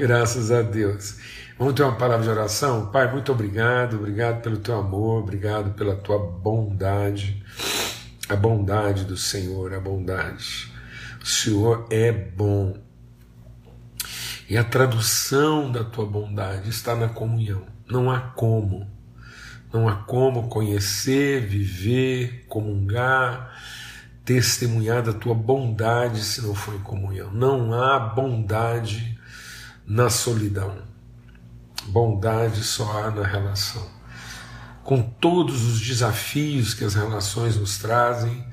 Graças a Deus. Vamos ter uma palavra de oração? Pai, muito obrigado, obrigado pelo teu amor, obrigado pela tua bondade, a bondade do Senhor, a bondade. O Senhor é bom. E a tradução da tua bondade está na comunhão. Não há como. Não há como conhecer, viver, comungar, testemunhar da tua bondade se não for em comunhão. Não há bondade na solidão. Bondade só há na relação. Com todos os desafios que as relações nos trazem,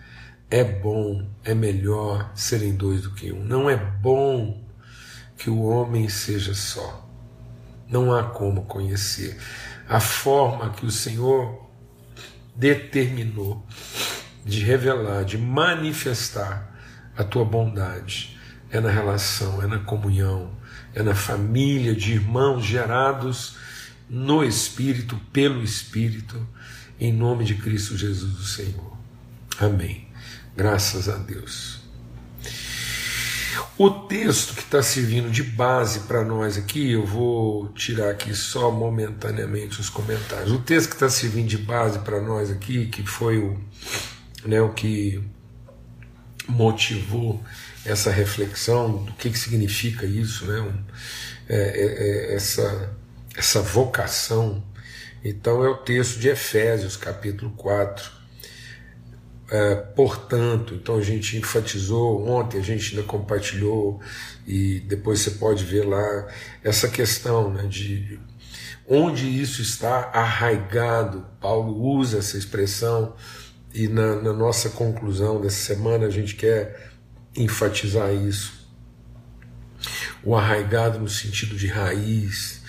é bom, é melhor serem dois do que um. Não é bom que o homem seja só. Não há como conhecer a forma que o Senhor determinou de revelar, de manifestar a tua bondade. É na relação, é na comunhão, é na família de irmãos gerados no Espírito, pelo Espírito, em nome de Cristo Jesus, o Senhor. Amém. Graças a Deus. O texto que está servindo de base para nós aqui, eu vou tirar aqui só momentaneamente os comentários. O texto que está servindo de base para nós aqui, que foi o, né, o que motivou essa reflexão do que, que significa isso, né, um, é, é, é essa, essa vocação. Então é o texto de Efésios, capítulo 4. É, portanto, então a gente enfatizou ontem, a gente ainda compartilhou, e depois você pode ver lá essa questão né, de onde isso está arraigado. Paulo usa essa expressão e na, na nossa conclusão dessa semana a gente quer enfatizar isso. O arraigado no sentido de raiz,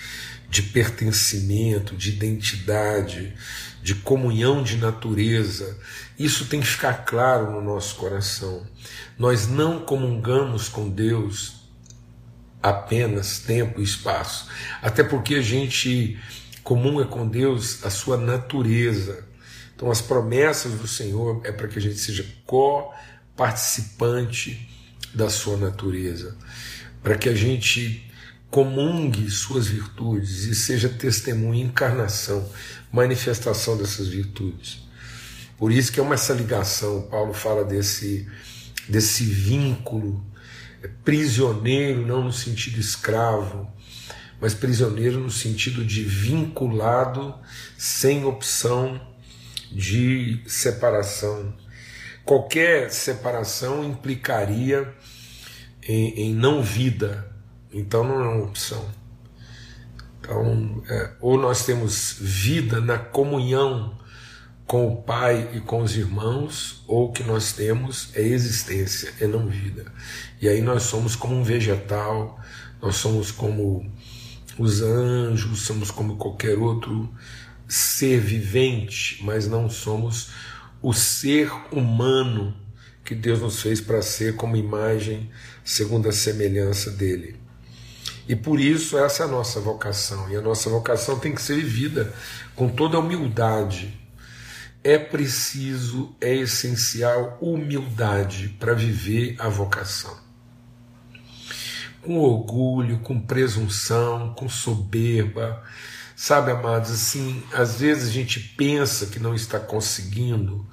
de pertencimento, de identidade, de comunhão de natureza. Isso tem que ficar claro no nosso coração. Nós não comungamos com Deus apenas tempo e espaço, até porque a gente comunga com Deus a sua natureza. Então, as promessas do Senhor é para que a gente seja co-participante da sua natureza, para que a gente comungue suas virtudes e seja testemunha, encarnação, manifestação dessas virtudes. Por isso que é uma essa ligação, Paulo fala desse, desse vínculo é prisioneiro, não no sentido escravo, mas prisioneiro no sentido de vinculado, sem opção de separação. Qualquer separação implicaria em, em não vida, então não é uma opção. Então, é, ou nós temos vida na comunhão com o Pai e com os irmãos, ou o que nós temos é existência, é não vida. E aí nós somos como um vegetal, nós somos como os anjos, somos como qualquer outro ser vivente, mas não somos o ser humano que Deus nos fez para ser como imagem segundo a semelhança dele. E por isso essa é a nossa vocação, e a nossa vocação tem que ser vivida com toda a humildade. É preciso, é essencial humildade para viver a vocação. Com orgulho, com presunção, com soberba, Sabe, amados, assim, às vezes a gente pensa que não está conseguindo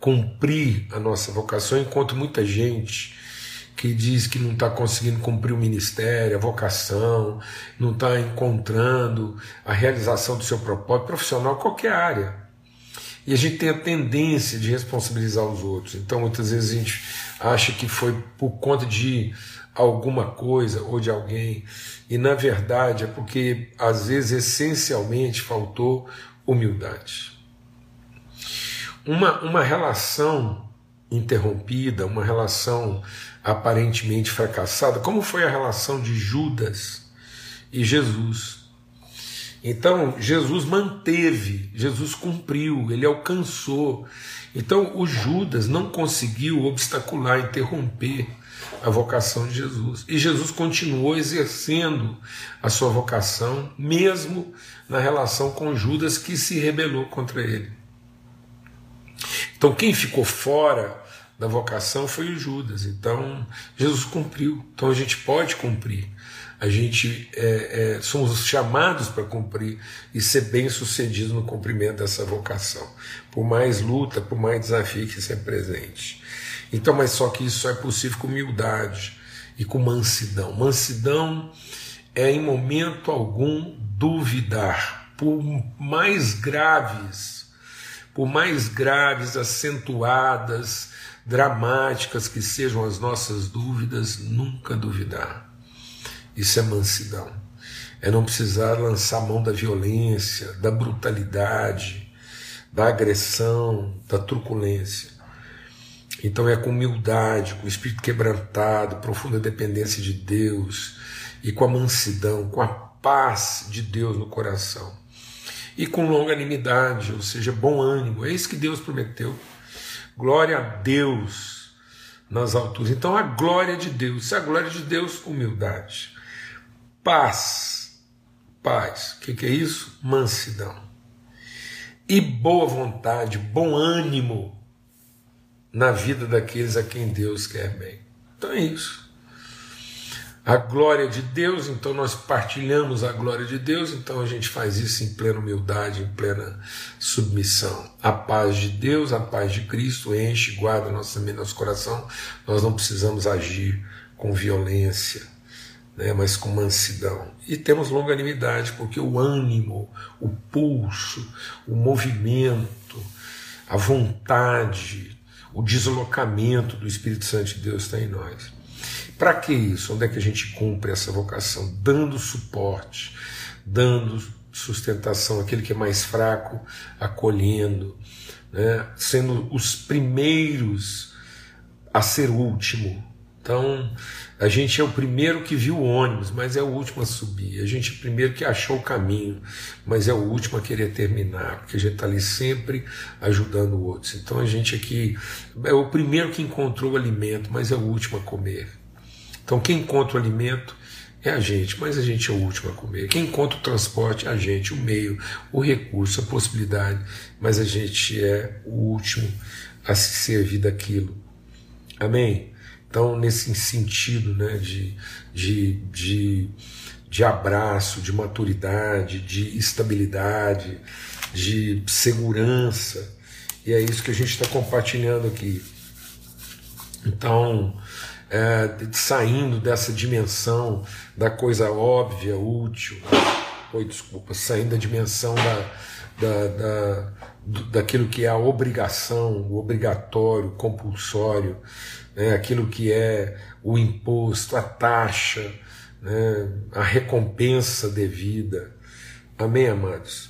cumprir a nossa vocação, enquanto muita gente que diz que não está conseguindo cumprir o ministério, a vocação, não está encontrando a realização do seu propósito profissional, qualquer área. E a gente tem a tendência de responsabilizar os outros. Então, muitas vezes a gente acha que foi por conta de alguma coisa ou de alguém, e na verdade é porque às vezes essencialmente faltou humildade. Uma, uma relação interrompida, uma relação aparentemente fracassada, como foi a relação de Judas e Jesus. Então, Jesus manteve, Jesus cumpriu, ele alcançou. Então, o Judas não conseguiu obstacular, interromper a vocação de Jesus. E Jesus continuou exercendo a sua vocação, mesmo na relação com Judas, que se rebelou contra ele. Então, quem ficou fora da vocação foi o Judas. Então, Jesus cumpriu. Então, a gente pode cumprir A gente é, é, somos chamados para cumprir e ser bem-sucedidos no cumprimento dessa vocação. Por mais luta, por mais desafio que se presente. Então, mas só que isso só é possível com humildade e com mansidão. Mansidão é em momento algum duvidar, por mais graves, por mais graves, acentuadas, dramáticas que sejam as nossas dúvidas, nunca duvidar. Isso é mansidão. É não precisar lançar mão da violência, da brutalidade, da agressão, da truculência então é com humildade, com o espírito quebrantado, profunda dependência de Deus e com a mansidão, com a paz de Deus no coração. E com longanimidade, ou seja, bom ânimo. É isso que Deus prometeu. Glória a Deus nas alturas. Então a glória de Deus, se a glória de Deus, humildade. Paz. Paz. O que, que é isso? Mansidão. E boa vontade, bom ânimo na vida daqueles a quem Deus quer bem. Então é isso. A glória de Deus, então nós partilhamos a glória de Deus, então a gente faz isso em plena humildade, em plena submissão. A paz de Deus, a paz de Cristo enche, guarda nossa mente, nosso coração. Nós não precisamos agir com violência, né, mas com mansidão. E temos longanimidade, porque o ânimo, o pulso, o movimento, a vontade, o deslocamento do Espírito Santo de Deus está em nós. Para que isso? Onde é que a gente cumpre essa vocação? Dando suporte, dando sustentação àquele que é mais fraco, acolhendo, né? sendo os primeiros a ser último. Então, a gente é o primeiro que viu o ônibus, mas é o último a subir. A gente é o primeiro que achou o caminho, mas é o último a querer terminar, porque a gente está ali sempre ajudando outros. Então a gente aqui é o primeiro que encontrou o alimento, mas é o último a comer. Então quem encontra o alimento é a gente, mas a gente é o último a comer. Quem encontra o transporte é a gente, o meio, o recurso, a possibilidade, mas a gente é o último a se servir daquilo. Amém? Então, nesse sentido né, de, de, de, de abraço, de maturidade, de estabilidade, de segurança, e é isso que a gente está compartilhando aqui. Então, é, saindo dessa dimensão da coisa óbvia, útil, oi, desculpa, saindo da dimensão da, da, da, daquilo que é a obrigação, o obrigatório, compulsório, né, aquilo que é o imposto, a taxa, né, a recompensa devida. Amém, amados?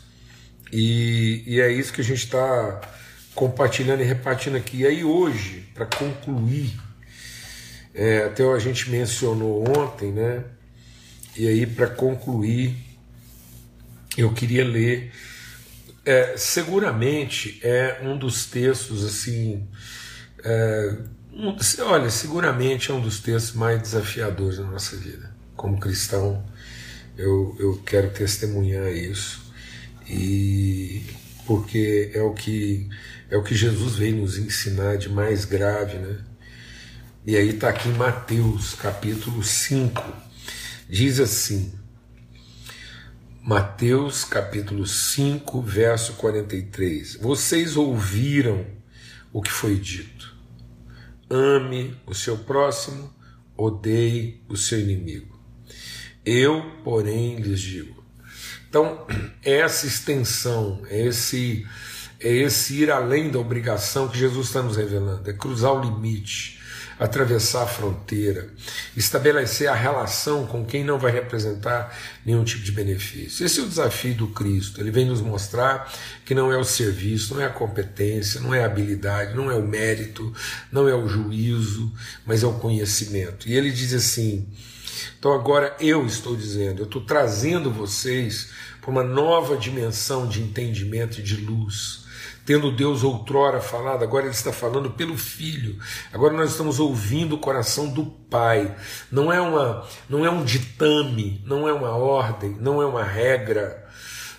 E, e é isso que a gente está compartilhando e repartindo aqui. E aí, hoje, para concluir, é, até a gente mencionou ontem, né? E aí, para concluir, eu queria ler. É, seguramente é um dos textos assim é, olha, seguramente é um dos textos mais desafiadores da nossa vida. Como cristão, eu, eu quero testemunhar isso. E porque é o que é o que Jesus veio nos ensinar de mais grave, né? E aí está aqui em Mateus, capítulo 5. Diz assim: Mateus, capítulo 5, verso 43. Vocês ouviram o que foi dito ame o seu próximo, odeie o seu inimigo. Eu, porém, lhes digo. Então, essa extensão, esse, é esse ir além da obrigação que Jesus está nos revelando, é cruzar o limite, atravessar a fronteira, estabelecer a relação com quem não vai representar nenhum tipo de benefício. Esse é o desafio do Cristo. Ele vem nos mostrar que não é o serviço, não é a competência, não é a habilidade, não é o mérito, não é o juízo, mas é o conhecimento. E ele diz assim: então agora eu estou dizendo, eu estou trazendo vocês para uma nova dimensão de entendimento e de luz tendo Deus outrora falado, agora Ele está falando pelo Filho. Agora nós estamos ouvindo o coração do Pai. Não é uma, não é um ditame, não é uma ordem, não é uma regra,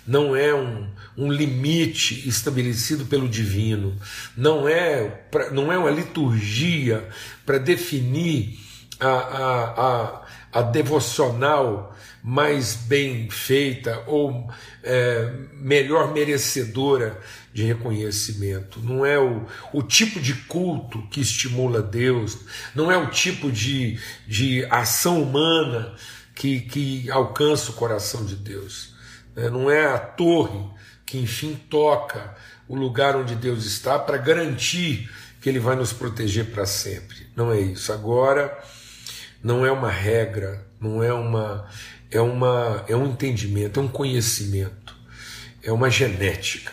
não é um, um limite estabelecido pelo divino, não é, não é uma liturgia para definir a, a, a a devocional mais bem feita ou é, melhor merecedora de reconhecimento. Não é o, o tipo de culto que estimula Deus, não é o tipo de, de ação humana que, que alcança o coração de Deus. É, não é a torre que enfim toca o lugar onde Deus está para garantir que Ele vai nos proteger para sempre. Não é isso. Agora não é uma regra, não é uma é uma é um entendimento, é um conhecimento, é uma genética.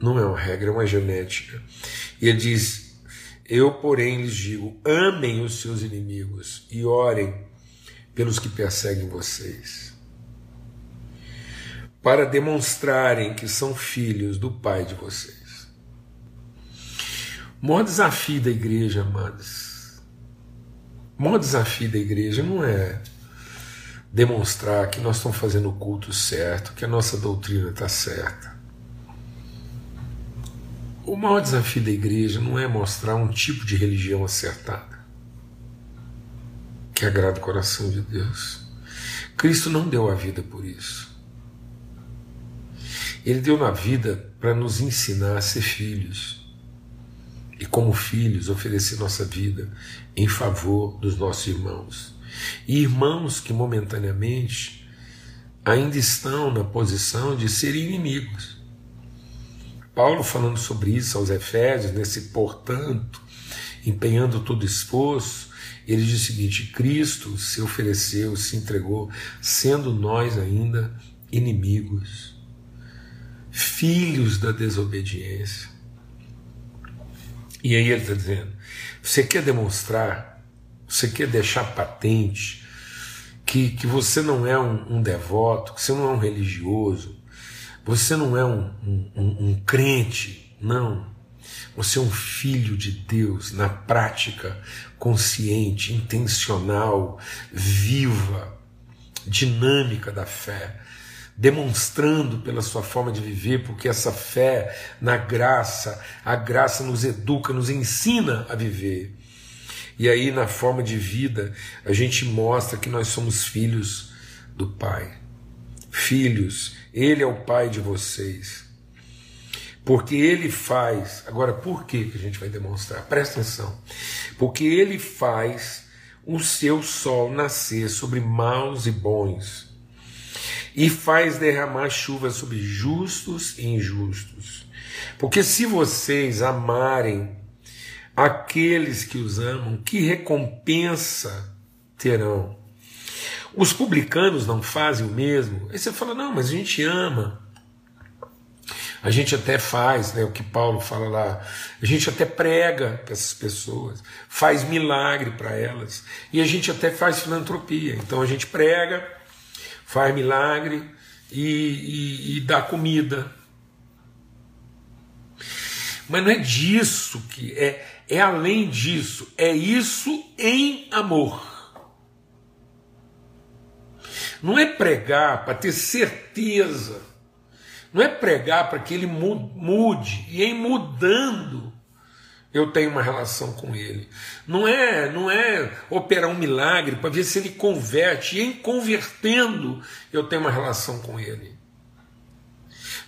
Não é uma regra, é uma genética. E ele diz: Eu, porém, lhes digo: amem os seus inimigos e orem pelos que perseguem vocês para demonstrarem que são filhos do Pai de vocês. O maior desafio da igreja, amados, o maior desafio da igreja não é demonstrar que nós estamos fazendo o culto certo, que a nossa doutrina está certa. O maior desafio da igreja não é mostrar um tipo de religião acertada, que agrada o coração de Deus. Cristo não deu a vida por isso. Ele deu na vida para nos ensinar a ser filhos. E, como filhos, oferecer nossa vida em favor dos nossos irmãos. E irmãos que momentaneamente ainda estão na posição de serem inimigos. Paulo, falando sobre isso aos Efésios, nesse portanto, empenhando todo esforço, ele diz o seguinte: Cristo se ofereceu, se entregou, sendo nós ainda inimigos filhos da desobediência. E aí ele está dizendo: você quer demonstrar, você quer deixar patente que, que você não é um, um devoto, que você não é um religioso, você não é um, um, um, um crente, não. Você é um filho de Deus na prática, consciente, intencional, viva, dinâmica da fé demonstrando pela sua forma de viver, porque essa fé na graça, a graça nos educa, nos ensina a viver. E aí, na forma de vida, a gente mostra que nós somos filhos do Pai. Filhos, Ele é o Pai de vocês. Porque Ele faz. Agora, por que a gente vai demonstrar? Presta atenção. Porque Ele faz o seu sol nascer sobre maus e bons e faz derramar chuva sobre justos e injustos. Porque se vocês amarem aqueles que os amam, que recompensa terão? Os publicanos não fazem o mesmo? Aí você fala, não, mas a gente ama. A gente até faz, né, o que Paulo fala lá, a gente até prega para essas pessoas, faz milagre para elas, e a gente até faz filantropia. Então a gente prega, faz milagre e, e, e dá comida. Mas não é disso que é, é além disso, é isso em amor. Não é pregar para ter certeza, não é pregar para que ele mude, e em mudando eu tenho uma relação com ele. Não é, não é operar um milagre para ver se ele converte, e em convertendo eu tenho uma relação com ele.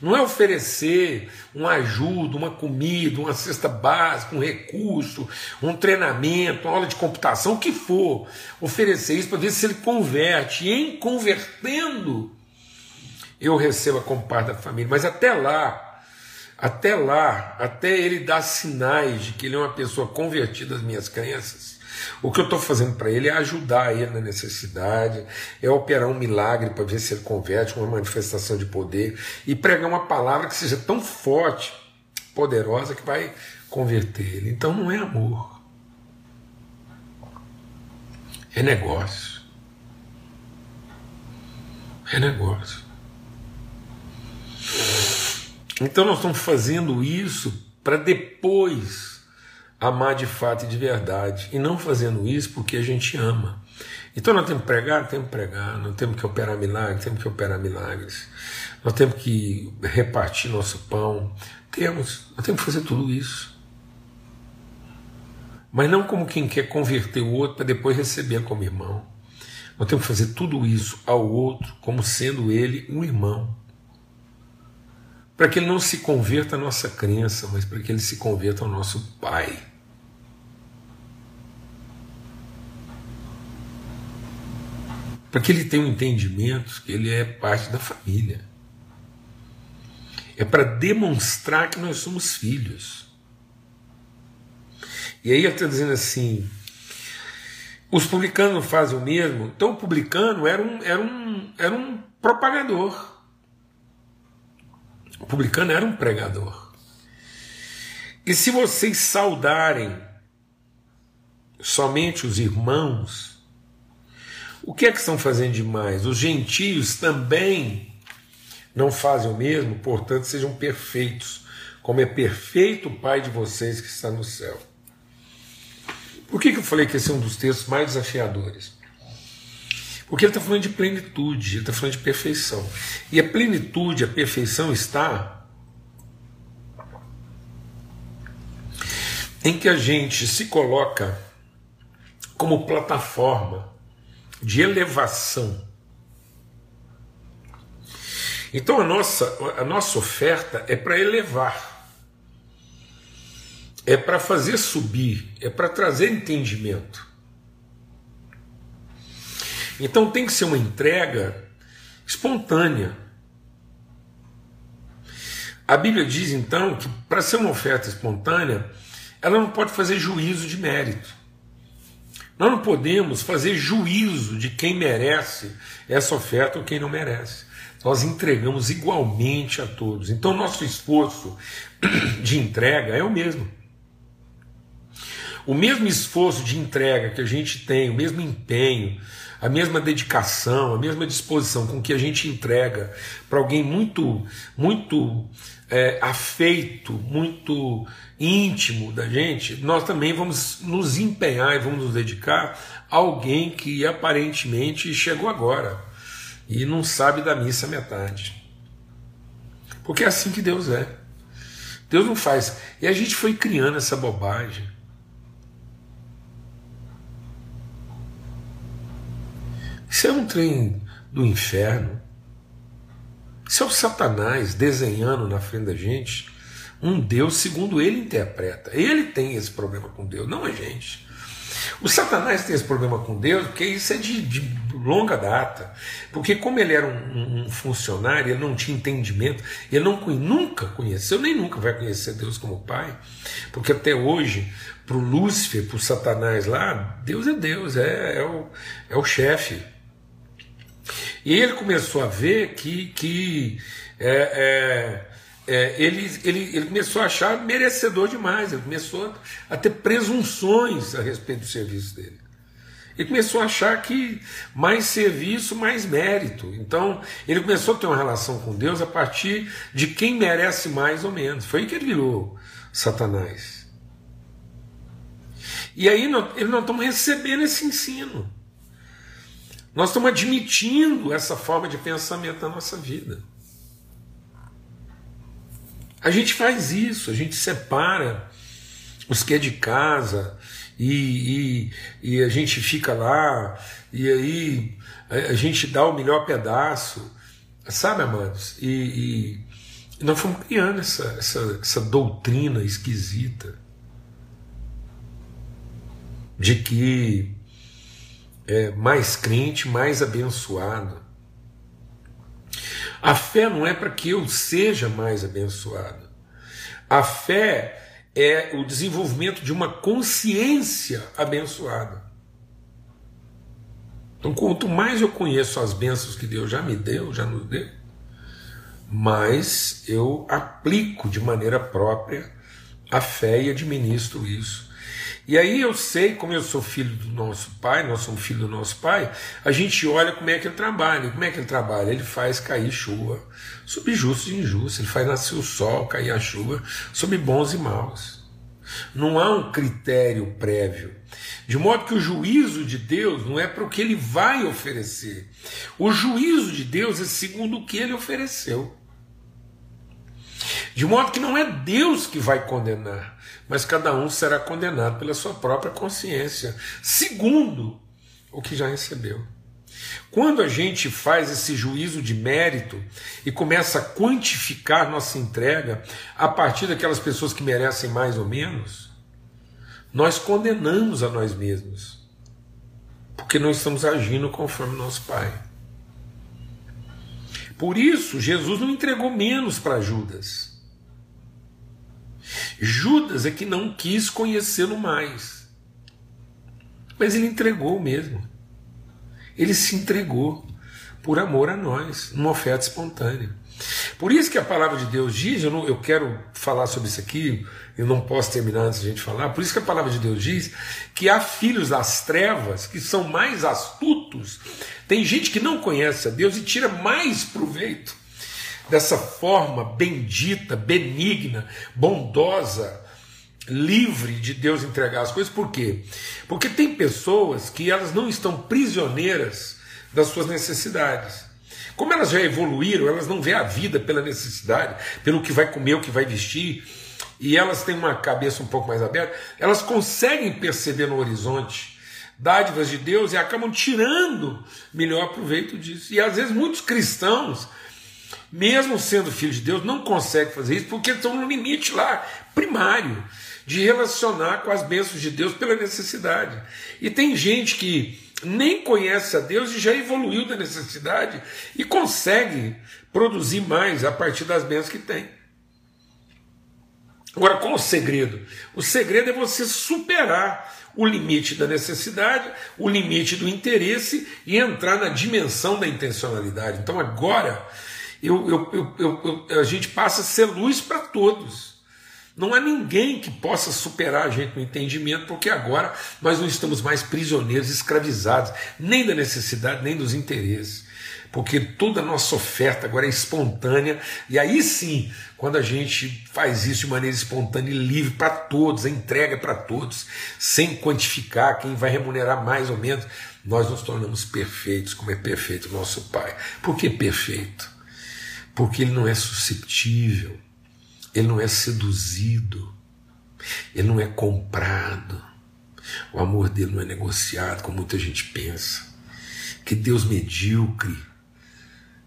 Não é oferecer uma ajuda, uma comida, uma cesta básica, um recurso, um treinamento, uma aula de computação, o que for. Oferecer isso para ver se ele converte. E em convertendo, eu recebo como parte da família. Mas até lá, até lá, até ele dar sinais de que ele é uma pessoa convertida às minhas crenças, o que eu estou fazendo para ele é ajudar ele na necessidade, é operar um milagre para ver se ele converte, uma manifestação de poder e pregar uma palavra que seja tão forte, poderosa, que vai converter ele. Então não é amor, é negócio. É negócio. Então nós estamos fazendo isso para depois amar de fato e de verdade, e não fazendo isso porque a gente ama. Então nós temos que pregar, temos que pregar, nós temos que operar milagres, temos que operar milagres, nós temos que repartir nosso pão, temos, nós temos que fazer tudo isso. Mas não como quem quer converter o outro para depois receber como irmão. Nós temos que fazer tudo isso ao outro como sendo ele um irmão. Para que ele não se converta à nossa crença, mas para que ele se converta ao nosso Pai. Para que ele tenha um entendimento que ele é parte da família. É para demonstrar que nós somos filhos. E aí ele está dizendo assim: os publicanos fazem o mesmo. Então o publicano era um, era um, era um propagador. O publicano era um pregador. E se vocês saudarem somente os irmãos, o que é que estão fazendo demais? Os gentios também não fazem o mesmo, portanto, sejam perfeitos, como é perfeito o Pai de vocês que está no céu. Por que, que eu falei que esse é um dos textos mais desafiadores? Porque ele está falando de plenitude, ele está falando de perfeição. E a plenitude, a perfeição está em que a gente se coloca como plataforma de elevação. Então a nossa, a nossa oferta é para elevar é para fazer subir, é para trazer entendimento. Então tem que ser uma entrega espontânea. A Bíblia diz então que para ser uma oferta espontânea, ela não pode fazer juízo de mérito. Nós não podemos fazer juízo de quem merece essa oferta ou quem não merece. Nós entregamos igualmente a todos. Então, nosso esforço de entrega é o mesmo. O mesmo esforço de entrega que a gente tem, o mesmo empenho, a mesma dedicação, a mesma disposição com que a gente entrega para alguém muito, muito é, afeito, muito íntimo da gente, nós também vamos nos empenhar e vamos nos dedicar a alguém que aparentemente chegou agora e não sabe da missa metade. Porque é assim que Deus é. Deus não faz. E a gente foi criando essa bobagem. Isso é um trem do inferno. Isso é o Satanás desenhando na frente da gente um Deus segundo ele interpreta. Ele tem esse problema com Deus, não a gente. O Satanás tem esse problema com Deus porque isso é de, de longa data. Porque, como ele era um, um, funcionário, ele não tinha entendimento, ele não, nunca conheceu, nem nunca vai conhecer Deus como Pai. Porque até hoje, para o Lúcifer, para o Satanás lá, Deus é Deus, é, é o, é o chefe. E ele começou a ver que, que é, é, é, ele, ele, ele começou a achar merecedor demais, ele começou a ter presunções a respeito do serviço dele. Ele começou a achar que mais serviço, mais mérito. Então, ele começou a ter uma relação com Deus a partir de quem merece mais ou menos. Foi aí que ele virou Satanás. E aí nós, nós estamos recebendo esse ensino. Nós estamos admitindo essa forma de pensamento na nossa vida. A gente faz isso, a gente separa os que é de casa e, e, e a gente fica lá e aí a, gente dá o melhor pedaço, sabe, amados? E, e nós fomos criando essa, essa, essa doutrina esquisita de que é, mais crente, mais abençoado. A fé não é para que eu seja mais abençoado. A fé é o desenvolvimento de uma consciência abençoada. Então, quanto mais eu conheço as bênçãos que Deus já me deu, já nos deu, mais eu aplico de maneira própria a fé e administro isso e aí eu sei, como eu sou filho do nosso pai, nós somos filho do nosso pai, a gente olha como é que ele trabalha. Como é que ele trabalha? Ele faz cair chuva sobre justos e injustos, ele faz nascer o sol, cair a chuva sobre bons e maus. Não há um critério prévio. De modo que o juízo de Deus não é para o que ele vai oferecer. O juízo de Deus é segundo o que ele ofereceu. De modo que não é Deus que vai condenar, mas cada um será condenado pela sua própria consciência, segundo o que já recebeu. Quando a gente faz esse juízo de mérito e começa a quantificar nossa entrega a partir daquelas pessoas que merecem mais ou menos, nós condenamos a nós mesmos, porque não estamos agindo conforme nosso Pai. Por isso, Jesus não entregou menos para Judas. Judas é que não quis conhecê-lo mais. Mas ele entregou mesmo. Ele se entregou por amor a nós, numa oferta espontânea. Por isso que a palavra de Deus diz, eu, não, eu quero falar sobre isso aqui, eu não posso terminar antes de a gente falar, por isso que a palavra de Deus diz que há filhos das trevas que são mais astutos. Tem gente que não conhece a Deus e tira mais proveito dessa forma bendita, benigna, bondosa, livre de Deus entregar as coisas. Por quê? Porque tem pessoas que elas não estão prisioneiras das suas necessidades. Como elas já evoluíram, elas não veem a vida pela necessidade, pelo que vai comer, o que vai vestir, e elas têm uma cabeça um pouco mais aberta, elas conseguem perceber no horizonte dádivas de Deus e acabam tirando melhor proveito disso. E às vezes muitos cristãos, mesmo sendo filhos de Deus, não conseguem fazer isso porque estão no limite lá, primário, de relacionar com as bênçãos de Deus pela necessidade. E tem gente que nem conhece a Deus e já evoluiu da necessidade e consegue produzir mais a partir das bênçãos que tem. Agora, qual o segredo? O segredo é você superar o limite da necessidade, o limite do interesse e entrar na dimensão da intencionalidade. Então, agora, eu, eu, eu, a gente passa a ser luz para todos. Não há ninguém que possa superar a gente no entendimento, porque agora nós não estamos mais prisioneiros, escravizados, nem da necessidade, nem dos interesses. Porque toda a nossa oferta agora é espontânea, e aí sim, quando a gente faz isso de maneira espontânea e livre para todos, a entrega para todos, sem quantificar quem vai remunerar mais ou menos, nós nos tornamos perfeitos, como é perfeito o nosso Pai. Por que perfeito? Porque ele não é susceptível ele não é seduzido, ele não é comprado. O amor dele não é negociado, como muita gente pensa. Que Deus medíocre,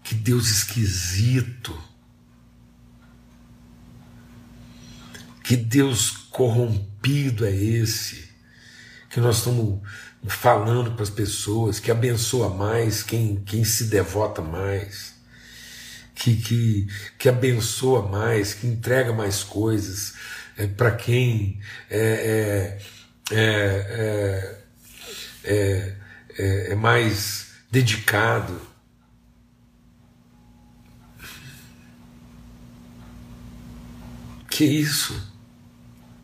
que Deus esquisito, que Deus corrompido é esse, que nós estamos falando para as pessoas, que abençoa mais quem, quem se devota mais que, que, que abençoa mais, que entrega mais coisas é, para quem é é, é, é, é, é mais dedicado. Que isso?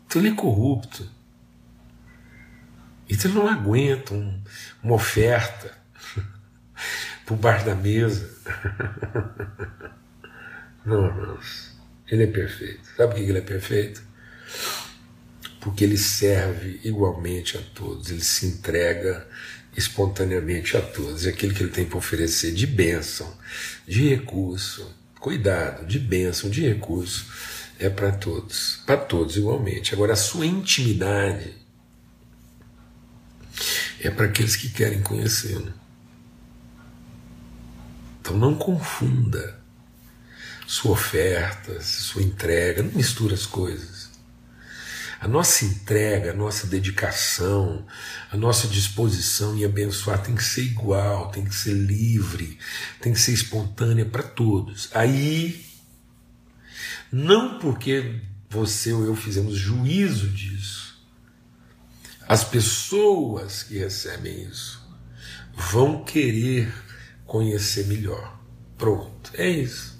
Então ele é corrupto. Então ele não aguenta um, uma oferta por baixo da mesa. Não, irmãos. Ele é perfeito. Sabe por que ele é perfeito? Porque ele serve igualmente a todos, ele se entrega espontaneamente a todos. E aquilo que ele tem para oferecer de bênção, de recurso, cuidado, de bênção, de recurso, é para todos, para todos igualmente. Agora, a sua intimidade é para aqueles que querem conhecê-lo. Então não confunda sua oferta, sua entrega, não mistura as coisas. A nossa entrega, a nossa dedicação, a nossa disposição em abençoar tem que ser igual, tem que ser livre, tem que ser espontânea para todos. Aí, não porque você ou eu fizemos juízo disso, as pessoas que recebem isso vão querer conhecer melhor. Pronto, é isso.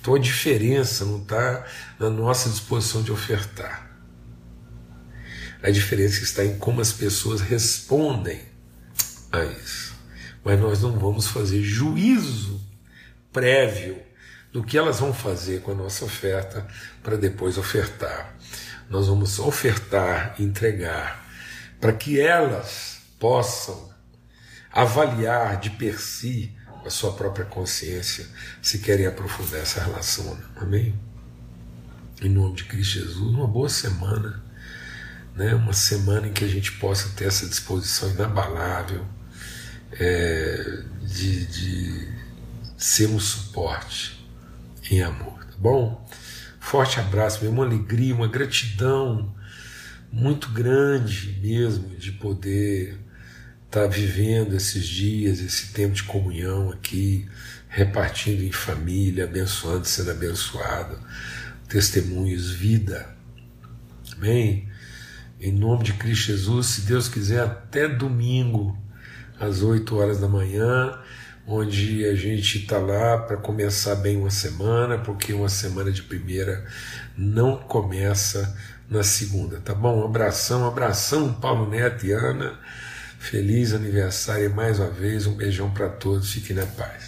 Então a diferença não está na nossa disposição de ofertar. A diferença está em como as pessoas respondem a isso. Mas nós não vamos fazer juízo prévio do que elas vão fazer com a nossa oferta para depois ofertar. Nós vamos ofertar, entregar, para que elas possam avaliar de per si a sua própria consciência se querem aprofundar essa relação. Amém? Em nome de Cristo Jesus, uma boa semana, né? uma semana em que a gente possa ter essa disposição inabalável é, de, de ser um suporte em amor, tá bom? Forte abraço, uma alegria, uma gratidão muito grande mesmo de poder estar tá vivendo esses dias, esse tempo de comunhão aqui, repartindo em família, abençoando, sendo abençoado, testemunhos, vida. Amém? Em nome de Cristo Jesus, se Deus quiser, até domingo, às 8 horas da manhã, onde a gente está lá para começar bem uma semana, porque uma semana de primeira não começa na segunda, tá bom? Um abração, um abração, Paulo Neto e Ana. Feliz aniversário mais uma vez, um beijão para todos, fiquem na paz.